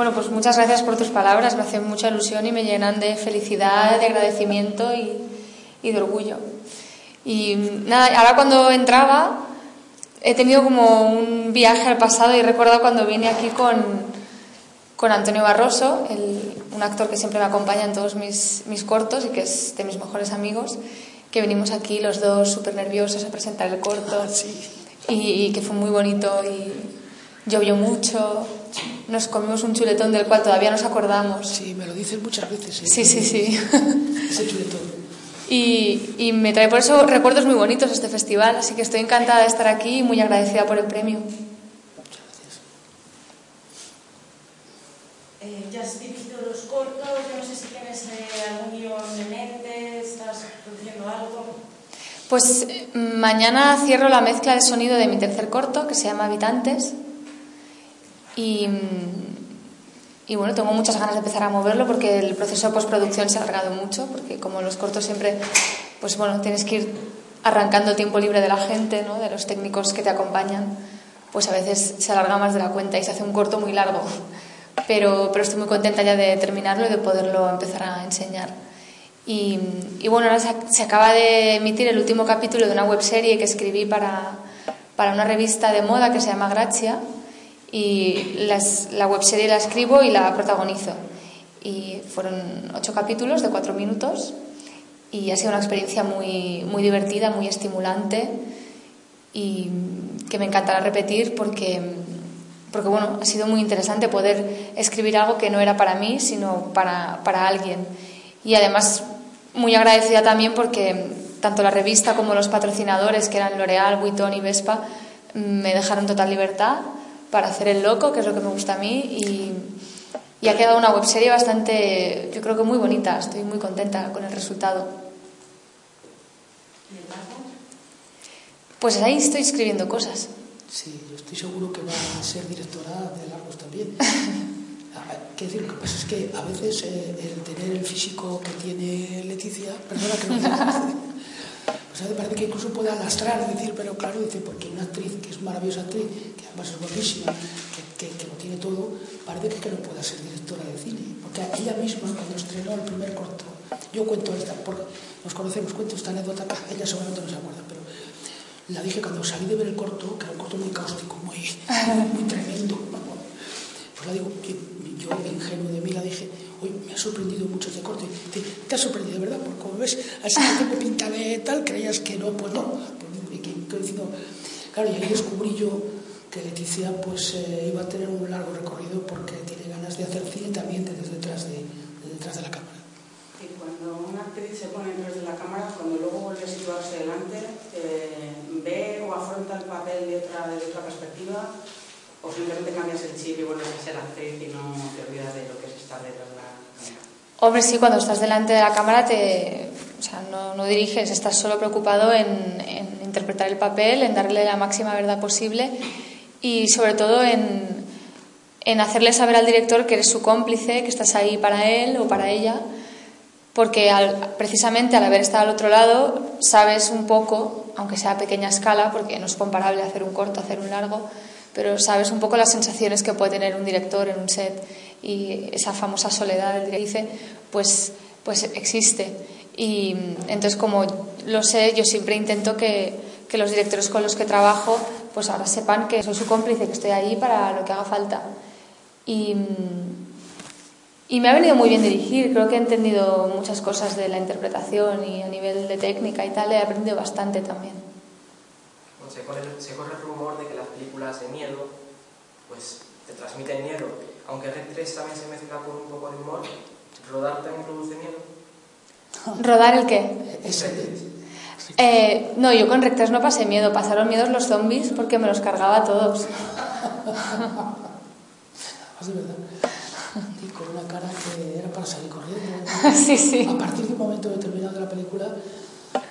Bueno, pues muchas gracias por tus palabras, me hacen mucha ilusión y me llenan de felicidad, de agradecimiento y, y de orgullo. Y nada, ahora cuando entraba he tenido como un viaje al pasado y he recordado cuando vine aquí con, con Antonio Barroso, el, un actor que siempre me acompaña en todos mis, mis cortos y que es de mis mejores amigos, que venimos aquí los dos súper nerviosos a presentar el corto. Y, y que fue muy bonito y llovió mucho, nos comimos un chuletón del cual todavía nos acordamos. Sí, me lo dicen muchas veces. ¿eh? Sí, sí, sí. Ese chuletón. Y, y me trae por eso recuerdos muy bonitos este festival, así que estoy encantada de estar aquí y muy agradecida por el premio. Muchas gracias. Eh, ya has dirigido los cortos, yo no sé si tienes eh, algún guion en mente, estás produciendo algo. Pues eh, mañana cierro la mezcla de sonido de mi tercer corto, que se llama Habitantes. Y, y bueno, tengo muchas ganas de empezar a moverlo porque el proceso de postproducción se ha alargado mucho, porque como los cortos siempre, pues bueno, tienes que ir arrancando tiempo libre de la gente, ¿no? de los técnicos que te acompañan, pues a veces se alarga más de la cuenta y se hace un corto muy largo. Pero, pero estoy muy contenta ya de terminarlo y de poderlo empezar a enseñar. Y, y bueno, ahora se, se, acaba de emitir el último capítulo de una webserie que escribí para, para una revista de moda que se llama Gracia y las, la webserie la escribo y la protagonizo. Y fueron ocho capítulos de cuatro minutos y ha sido una experiencia muy, muy divertida, muy estimulante y que me encantará repetir porque, porque bueno, ha sido muy interesante poder escribir algo que no era para mí, sino para, para alguien. Y además muy agradecida también porque tanto la revista como los patrocinadores, que eran L'Oreal, Vuitton y Vespa, me dejaron total libertad para hacer el loco, que es lo que me gusta a mí, y, y ha quedado una webserie bastante, yo creo que muy bonita, estoy muy contenta con el resultado. ¿Y el? Pues ahí estoy escribiendo cosas. Sí, yo estoy seguro que va a ser directora de largos también. Qué decir, lo que pasa es que a veces eh, el tener el físico que tiene Leticia, perdona que no o sea, parece que incluso puede alastrar, decir, pero claro, dice, porque una actriz que es maravillosa actriz, que además es guapísima, que, que, que lo tiene todo, parece que, que no pueda ser directora de cine. Porque ella misma, cuando estrenó el primer corto, yo cuento esta, porque nos conocemos, cuento esta anécdota, ella seguramente no se acuerda, pero la dije cuando salí de ver el corto, que era un corto muy cáustico, muy, muy tremendo. Pues la digo, que yo, ingenuo de mí, la dije, hoy me ha sorprendido mucho este corte. Dice, ¿te ha sorprendido, verdad? Porque como ves, así que tengo tal, creías que no, pues no. Claro, y ahí descubrí yo que Leticia pues eh, iba a tener un largo recorrido porque tiene ganas de hacer cine también desde detrás de, de detrás de la cámara. Y cuando una actriz se pone detrás de la cámara, cuando luego vuelve a situarse delante, eh, ve o afronta el papel de otra, de otra perspectiva, o simplemente cambias el chip y vuelves a ser actriz y no te olvidas de lo que es estar detrás de la cámara. Hombre, sí, cuando estás delante de la cámara te, no, diriges, estás solo preocupado en, interpretar el papel, en darle la máxima verdad posible y sobre todo en, en hacerle saber al director que eres su cómplice, que estás ahí para él o para ella, porque precisamente al haber estado al otro lado sabes un poco, aunque sea a pequeña escala, porque no es comparable hacer un corto, hacer un largo, pero sabes un poco las sensaciones que puede tener un director en un set y esa famosa soledad del dice, pues, pues existe. Y entonces como lo sé, yo siempre intento que, que los directores con los que trabajo pues ahora sepan que soy su cómplice, que estoy ahí para lo que haga falta. Y, y me ha venido muy bien dirigir, creo que he entendido muchas cosas de la interpretación y a nivel de técnica y tal, he aprendido bastante también. Bueno, se, corre, se corre el rumor de que las películas de miedo pues te transmiten miedo, aunque Red 3 también se mezcla con un poco de humor, ¿rodar también produce miedo? ¿Rodar el qué? Eh, no, yo con Rec 3 no pasé miedo, pasaron miedos los zombies porque me los cargaba a todos. de verdad. Y con una cara que era para salir corriendo. sí, sí. A partir de un momento determinado de la película,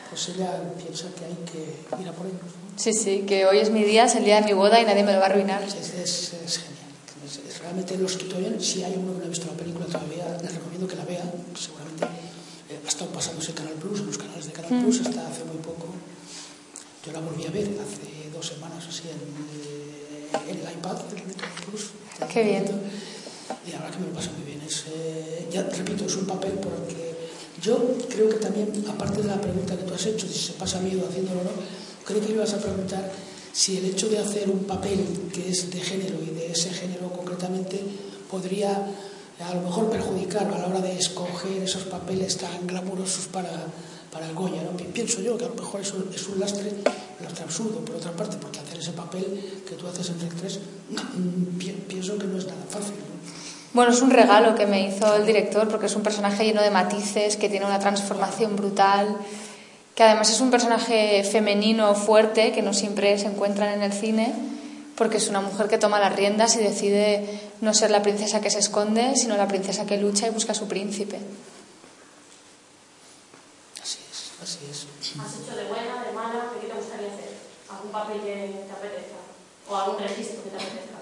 pues ella piensa que hay que ir a por ellos. ¿no? Sí, sí, que hoy es mi día, es el día de mi boda y nadie me lo va a arruinar. Es, es- es genial. Realmente los que todavía, si hay uno que no ha visto la película todavía, les recomiendo que la vea. Seguramente ha estado pasándose Canal Plus, en los canales de Canal Plus, hasta hace muy poco. Yo la volví a ver hace dos semanas así en, eh, en el iPad de Canal Plus. Qué bien. Y la verdad que me lo pasa muy bien. Es, eh, ya repito, es un papel por el que yo creo que también, aparte de la pregunta que tú has hecho, si se pasa miedo haciéndolo o no, creo que ibas a preguntar si el hecho de hacer un papel que es de género y de ese género concretamente podría a lo mejor perjudicar a la hora de escoger esos papeles tan glamurosos para, para el Goya. ¿no? Pi- Pienso yo que a lo mejor eso es un lastre, un lastre absurdo, por otra parte, porque hacer ese papel que tú haces en Rec 3, mm, pi- pienso que no es nada fácil. ¿no? Bueno, es un regalo que me hizo el director porque es un personaje lleno de matices, que tiene una transformación brutal, que además es un personaje femenino fuerte que no siempre se encuentran en el cine, porque es una mujer que toma las riendas y decide no ser la princesa que se esconde, sino la princesa que lucha y busca a su príncipe. Así es, así es. ¿Has hecho de buena, de mala? ¿De qué te gustaría hacer? ¿Algún papel que te apetezca? ¿O algún registro que te apetezca?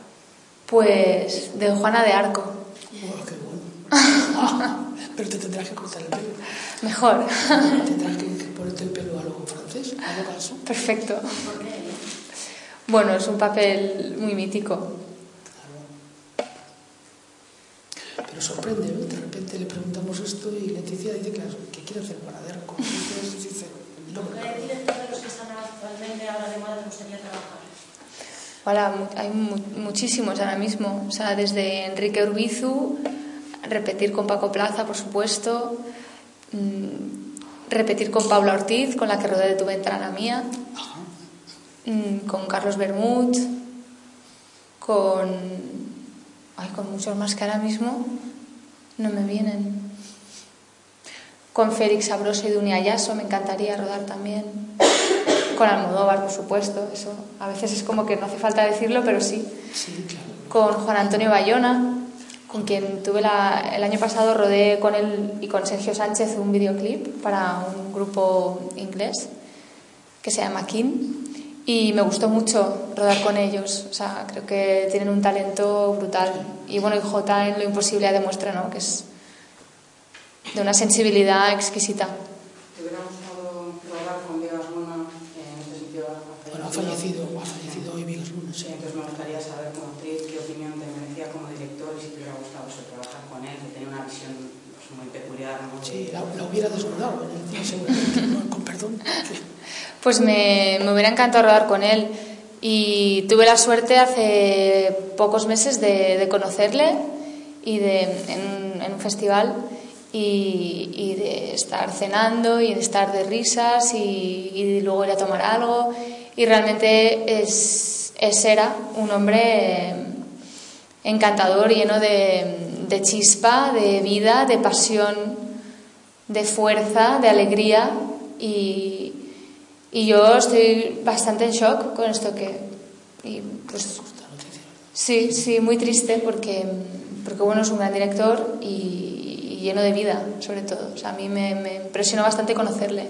Pues de Juana de Arco. Oh, qué bueno. Pero te tendrás que cortar el pelo. Mejor. Tendrás que, ponerte el pelo a lo francés, a lo. Perfecto. ¿Por qué? Bueno, es un papel muy mítico. Claro. Pero sorprende, ¿no? De repente le preguntamos esto y Leticia dice que, que quiere hacer. Como dices, dice, no, ¿Con qué director de los que están actualmente ahora de moda te gustaría trabajar? Hola, hay mu- muchísimos ahora mismo. O sea, desde Enrique Urbizu, repetir con Paco Plaza, por supuesto, mm, repetir con Paula Ortiz, con la que rodé de tu ventana mía, Ajá. Mm, con Carlos Bermud, con. Ay, con muchos más que ahora mismo no me vienen. Con Félix Sabroso y Dunia Ayaso me encantaría rodar también. Con Almodóvar, por supuesto, eso a veces es como que no hace falta decirlo, pero sí. Sí, claro. Con Juan Antonio Bayona, con quien tuve la- el año pasado rodé con él y con Sergio Sánchez un videoclip para un grupo inglés que se llama Kin y me gustó mucho rodar con ellos. O sea, creo que tienen un talento brutal. Y bueno, y J en Lo Imposible demuestra ¿no? que es de una sensibilidad exquisita. ¿Te hubiera gustado rodar con Diego Luna en este sitio? Bueno, ha fallecido, ha fallecido hoy Vigas Luna, Sí, entonces me gustaría saber como actriz qué opinión te merecía como director y si te hubiera gustado eso, trabajar con él, que tenía una visión pues, muy peculiar. Sí, la, la hubiera desnudado en el cine seguramente, con perdón. Pues me, me hubiera encantado rodar con él. Y tuve la suerte hace pocos meses de, conocerle y de, en, un- festival y, de estar cenando y de estar de risas y, y luego ir a tomar algo. Y realmente es, es era un hombre encantador, lleno de, de chispa, de vida, de pasión, de fuerza, de alegría y, y yo estoy bastante en shock con esto que... Y pues sí, sí, muy triste porque, porque bueno, es un gran director y, y lleno de vida, sobre todo. O sea, a mí me, me impresionó bastante conocerle.